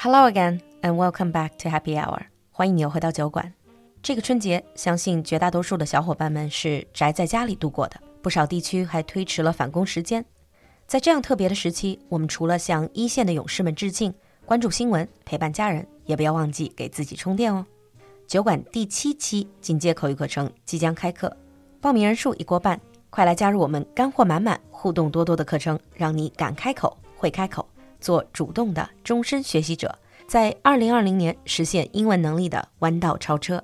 Hello again and welcome back to Happy Hour。欢迎你又回到酒馆。这个春节，相信绝大多数的小伙伴们是宅在家里度过的，不少地区还推迟了返工时间。在这样特别的时期，我们除了向一线的勇士们致敬，关注新闻，陪伴家人，也不要忘记给自己充电哦。酒馆第七期进阶口语课程即将开课，报名人数已过半，快来加入我们干货满满、互动多多的课程，让你敢开口、会开口。做主动的终身学习者，在二零二零年实现英文能力的弯道超车。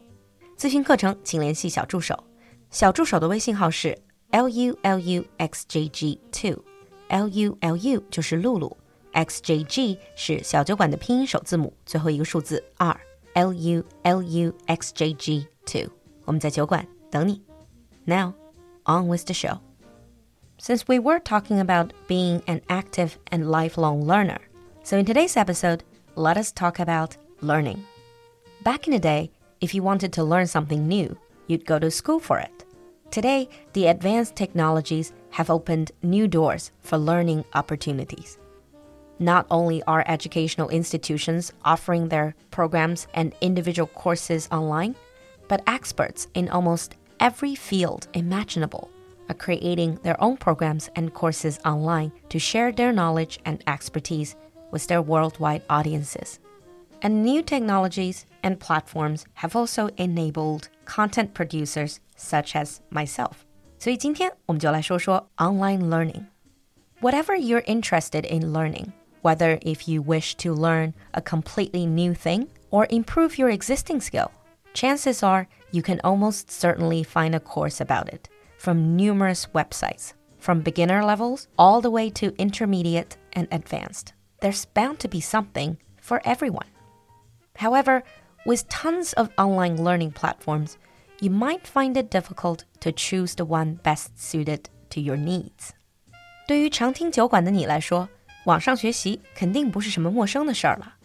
咨询课程，请联系小助手。小助手的微信号是 l u l u x j g two，l u l u 就是露露，x j g 是小酒馆的拼音首字母，最后一个数字二，l u l u x j g two。我们在酒馆等你。Now on with the show. Since we were talking about being an active and lifelong learner. So, in today's episode, let us talk about learning. Back in the day, if you wanted to learn something new, you'd go to school for it. Today, the advanced technologies have opened new doors for learning opportunities. Not only are educational institutions offering their programs and individual courses online, but experts in almost every field imaginable are creating their own programs and courses online to share their knowledge and expertise with their worldwide audiences. And new technologies and platforms have also enabled content producers such as myself. 所以今天我们就来说说 online learning. Whatever you're interested in learning, whether if you wish to learn a completely new thing or improve your existing skill, chances are you can almost certainly find a course about it from numerous websites, from beginner levels all the way to intermediate and advanced. There's bound to be something for everyone. However, with tons of online learning platforms, you might find it difficult to choose the one best suited to your needs. 对于常听酒馆的你来说，网上学习肯定不是什么陌生的事儿了。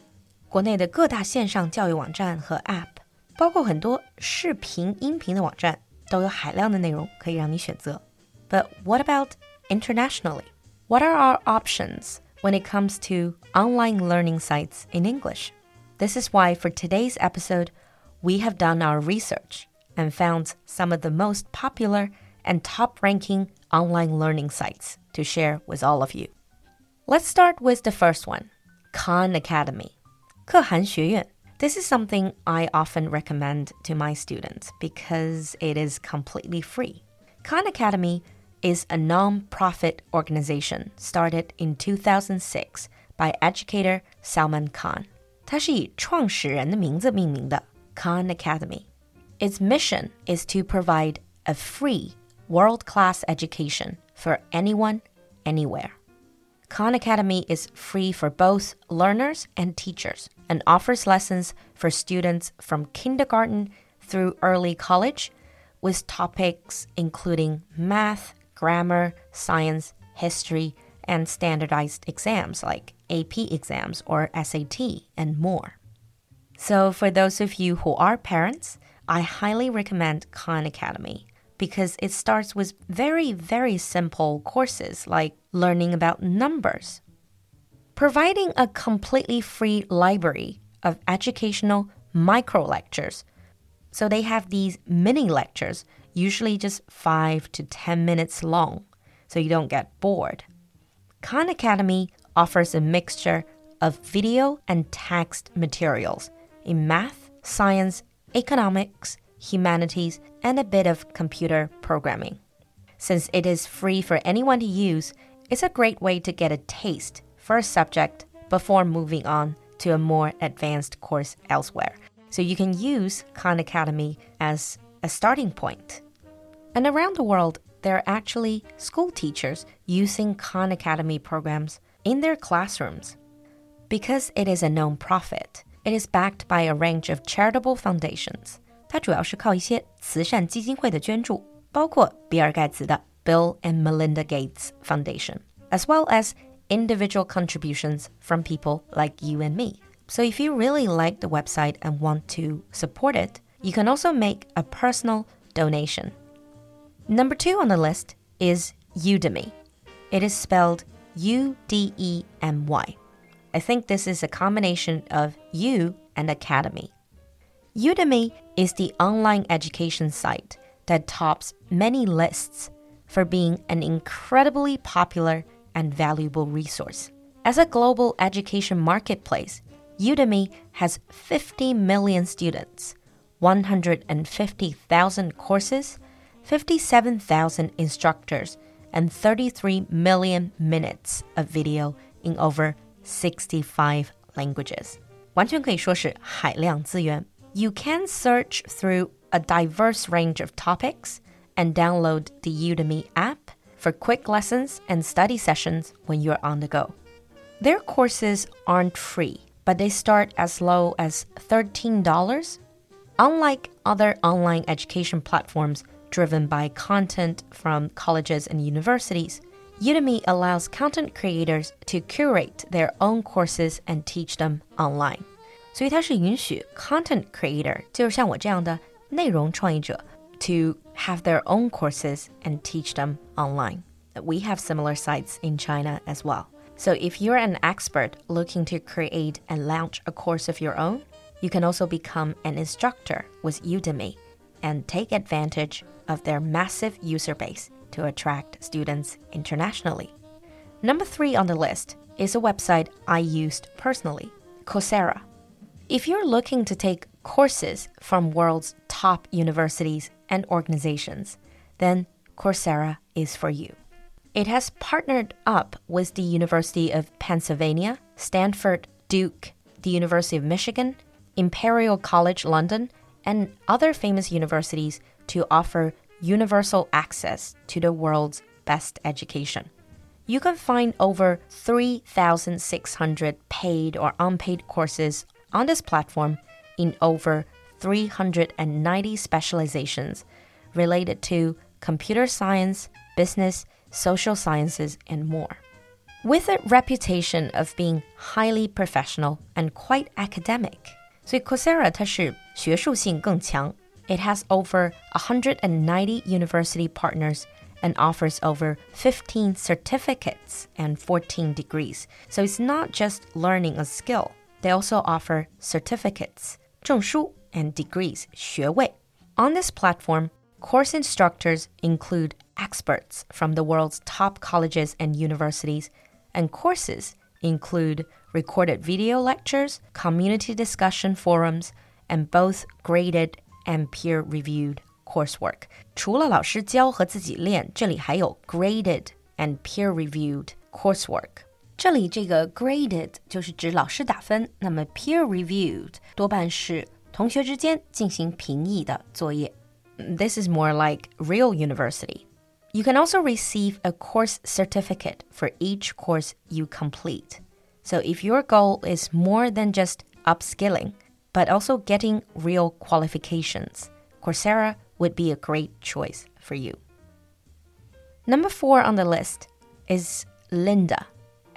国内的各大线上教育网站和 App，包括很多视频、音频的网站， 都有海量的内容可以让你选择。But what about internationally? What are our options when it comes to online learning sites in English? This is why for today's episode, we have done our research and found some of the most popular and top ranking online learning sites to share with all of you. Let's start with the first one Khan Academy. 可汗学院 this is something I often recommend to my students because it is completely free. Khan Academy is a non-profit organization started in 2006 by educator Salman Khan. 它是以创始人的名字命名的 Khan Academy. Its mission is to provide a free, world-class education for anyone, anywhere. Khan Academy is free for both learners and teachers and offers lessons for students from kindergarten through early college with topics including math, grammar, science, history, and standardized exams like AP exams or SAT and more. So, for those of you who are parents, I highly recommend Khan Academy because it starts with very, very simple courses like learning about numbers. Providing a completely free library of educational micro lectures. So they have these mini lectures, usually just 5 to 10 minutes long, so you don't get bored. Khan Academy offers a mixture of video and text materials in math, science, economics, humanities, and a bit of computer programming. Since it is free for anyone to use, it's a great way to get a taste for a subject before moving on to a more advanced course elsewhere. So you can use Khan Academy as a starting point. And around the world, there are actually school teachers using Khan Academy programs in their classrooms. Because it is a non-profit, it is backed by a range of charitable foundations. 它主要是靠一些慈善基金会的捐助，包括比尔盖茨的 Bill and Melinda Gates Foundation, as well as individual contributions from people like you and me. So if you really like the website and want to support it, you can also make a personal donation. Number two on the list is Udemy. It is spelled U D E M Y. I think this is a combination of U and Academy. Udemy is the online education site that tops many lists for being an incredibly popular and valuable resource. As a global education marketplace, Udemy has 50 million students, 150,000 courses, 57,000 instructors, and 33 million minutes of video in over 65 languages. 完全可以说是海量资源。You can search through a diverse range of topics and download the Udemy app for quick lessons and study sessions when you're on the go. Their courses aren't free, but they start as low as $13. Unlike other online education platforms driven by content from colleges and universities, Udemy allows content creators to curate their own courses and teach them online. 所以它是允许 content creator，就是像我这样的内容创意者 ，to have their own courses and teach them online. We have similar sites in China as well. So if you're an expert looking to create and launch a course of your own, you can also become an instructor with Udemy and take advantage of their massive user base to attract students internationally. Number three on the list is a website I used personally, Coursera. If you're looking to take courses from world's top universities and organizations, then Coursera is for you. It has partnered up with the University of Pennsylvania, Stanford, Duke, the University of Michigan, Imperial College London, and other famous universities to offer universal access to the world's best education. You can find over 3,600 paid or unpaid courses on this platform in over 390 specializations related to computer science, business, social sciences, and more. With a reputation of being highly professional and quite academic, so Coursera 它是学术性更强 it has over 190 university partners and offers over 15 certificates and 14 degrees. So it's not just learning a skill. They also offer certificates, 证书 and degrees, 学位. On this platform, course instructors include experts from the world's top colleges and universities, and courses include recorded video lectures, community discussion forums, and both graded and peer-reviewed coursework. 除了老师教和自己练，这里还有 graded and peer-reviewed coursework。这里这个 graded 就是指老师打分，那么 peer-reviewed 多半是 同学之间进行评议的作业。This is more like real university. You can also receive a course certificate for each course you complete. So if your goal is more than just upskilling, but also getting real qualifications, Coursera would be a great choice for you. Number four on the list is Lynda,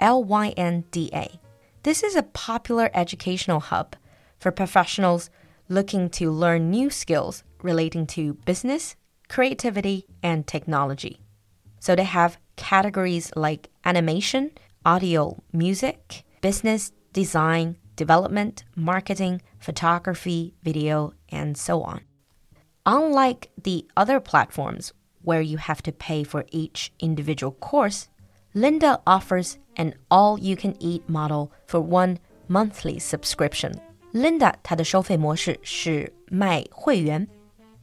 L Y N D A. This is a popular educational hub for professionals looking to learn new skills relating to business, creativity, and technology. So they have categories like animation, audio, music, business, design, development, marketing, photography, video, and so on. Unlike the other platforms where you have to pay for each individual course, Lynda offers an all you can eat model for one monthly subscription. Lynda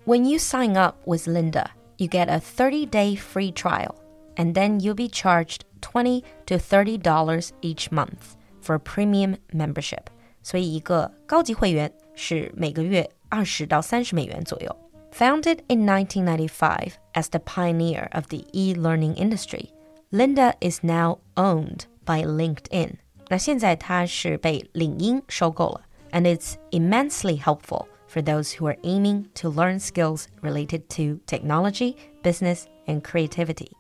When you sign up with Lynda, you get a 30-day free trial, and then you'll be charged 20 to 30 dollars each month for premium membership. 所以一个高级会员是每个月二十到三十美元左右。Founded in 1995 as the pioneer of the e-learning industry, Lynda is now owned by LinkedIn. 那现在它是被领英收购了。，and it's immensely helpful for those who are aiming to learn skills related to technology, business, and creativity.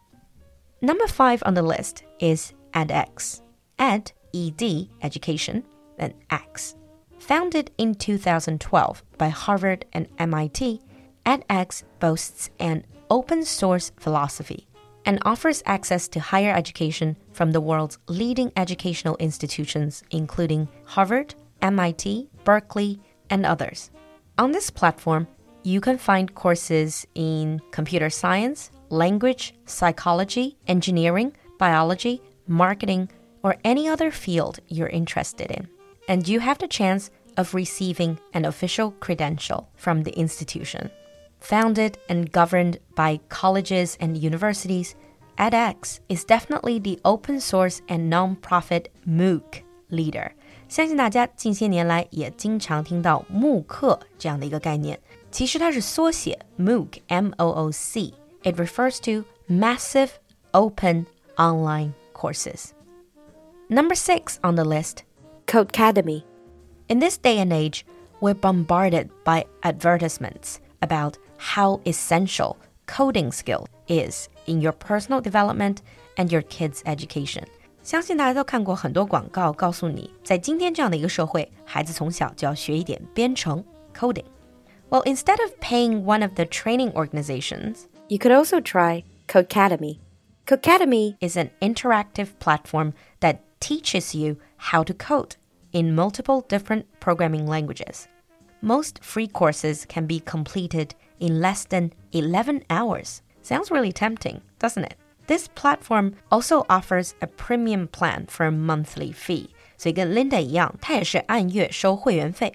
Number five on the list is edX. Ed ED education, and X. Founded in 2012 by Harvard and MIT, edX boasts an open source philosophy. and offers access to higher education from the world's leading educational institutions, including Harvard, MIT, Berkeley, and others. On this platform, you can find courses in computer science, language, psychology, engineering, biology, marketing, or any other field you're interested in. And you have the chance of receiving an official credential from the institution. Founded and governed by colleges and universities, edX is definitely the open source and non-profit MOOC leader. 相信大家近些年来也经常听到慕课这样的一个概念，其实它是缩写 MOOC，M O O C。It refers to massive open online courses. Number six on the list, Codecademy. In this day and age, we're bombarded by advertisements about how essential coding skill is in your personal development and your kids' education. 相信大家都看过很多广告，告诉你，在今天这样的一个社会，孩子从小就要学一点编程 coding。Well, instead of paying one of the training organizations, you could also try Codecademy. Codecademy is an interactive platform that teaches you how to code in multiple different programming languages. Most free courses can be completed in less than 11 hours. Sounds really tempting, doesn't it? This platform also offers a premium plan for a monthly fee. 所以跟 Linda 一样，它也是按月收会员费。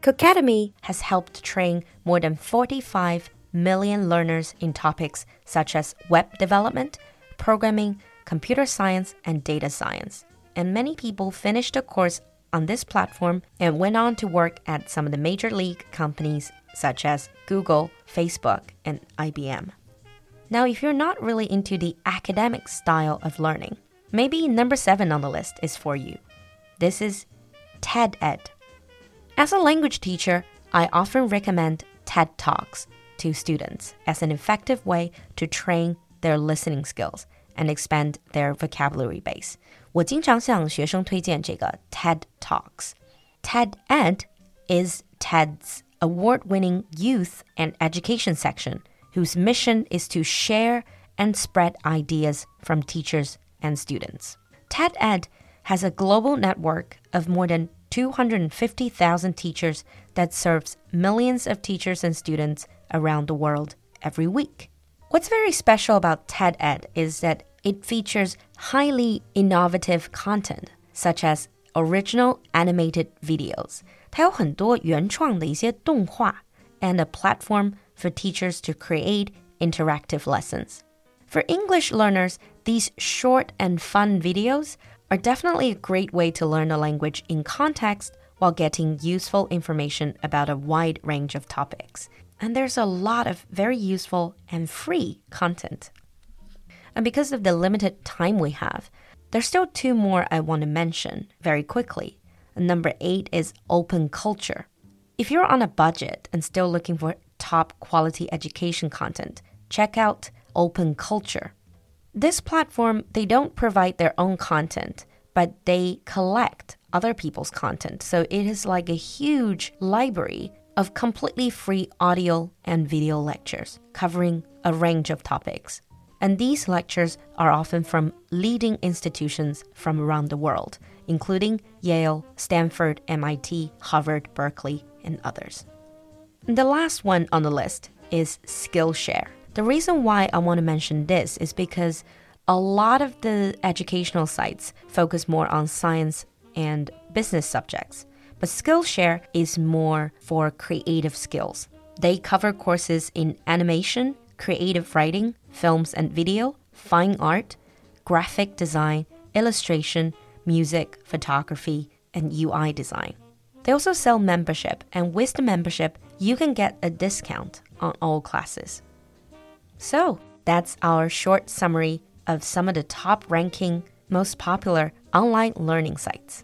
Codecademy has helped train more than 45 million learners in topics such as web development, programming, computer science, and data science. And many people finished the course on this platform and went on to work at some of the major league companies such as Google, Facebook, and IBM. Now, if you're not really into the academic style of learning, maybe number seven on the list is for you. This is TED Ed. As a language teacher, I often recommend TED Talks to students as an effective way to train their listening skills and expand their vocabulary base. 我经常向学生推荐这个 TED Talks. TED Ed is TED's award-winning youth and education section whose mission is to share and spread ideas from teachers and students. TED Ed has a global network of more than 250,000 teachers that serves millions of teachers and students around the world every week. What's very special about TED Ed is that it features highly innovative content, such as original animated videos. 它有很多原创的一些动画 and a platform for teachers to create interactive lessons. For English learners, these short and fun videos are definitely a great way to learn a language in context while getting useful information about a wide range of topics. And there's a lot of very useful and free content. And because of the limited time we have, there's still two more I want to mention very quickly. number eight is open culture. If you're on a budget and still looking for top quality education content, check out Open Culture. This platform, they don't provide their own content, but they collect other people's content. So it is like a huge library of completely free audio and video lectures covering a range of topics. And these lectures are often from leading institutions from around the world, including Yale, Stanford, MIT, Harvard, Berkeley, and others. The last one on the list is Skillshare. The reason why I want to mention this is because a lot of the educational sites focus more on science and business subjects, but Skillshare is more for creative skills. They cover courses in animation, creative writing, films and video, fine art, graphic design, illustration, music, photography, and UI design. They also sell membership, and with the membership, you can get a discount on all classes. So, that's our short summary of some of the top ranking, most popular online learning sites.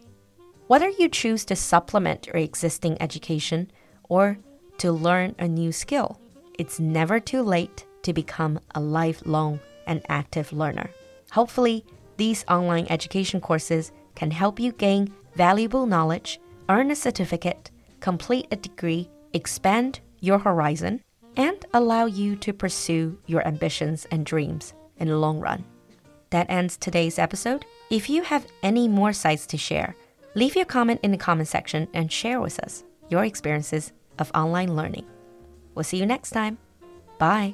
Whether you choose to supplement your existing education or to learn a new skill, it's never too late to become a lifelong and active learner. Hopefully, these online education courses can help you gain valuable knowledge, earn a certificate, complete a degree, expand your horizon, and allow you to pursue your ambitions and dreams in the long run. That ends today's episode. If you have any more sites to share, leave your comment in the comment section and share with us your experiences of online learning. We'll see you next time. Bye.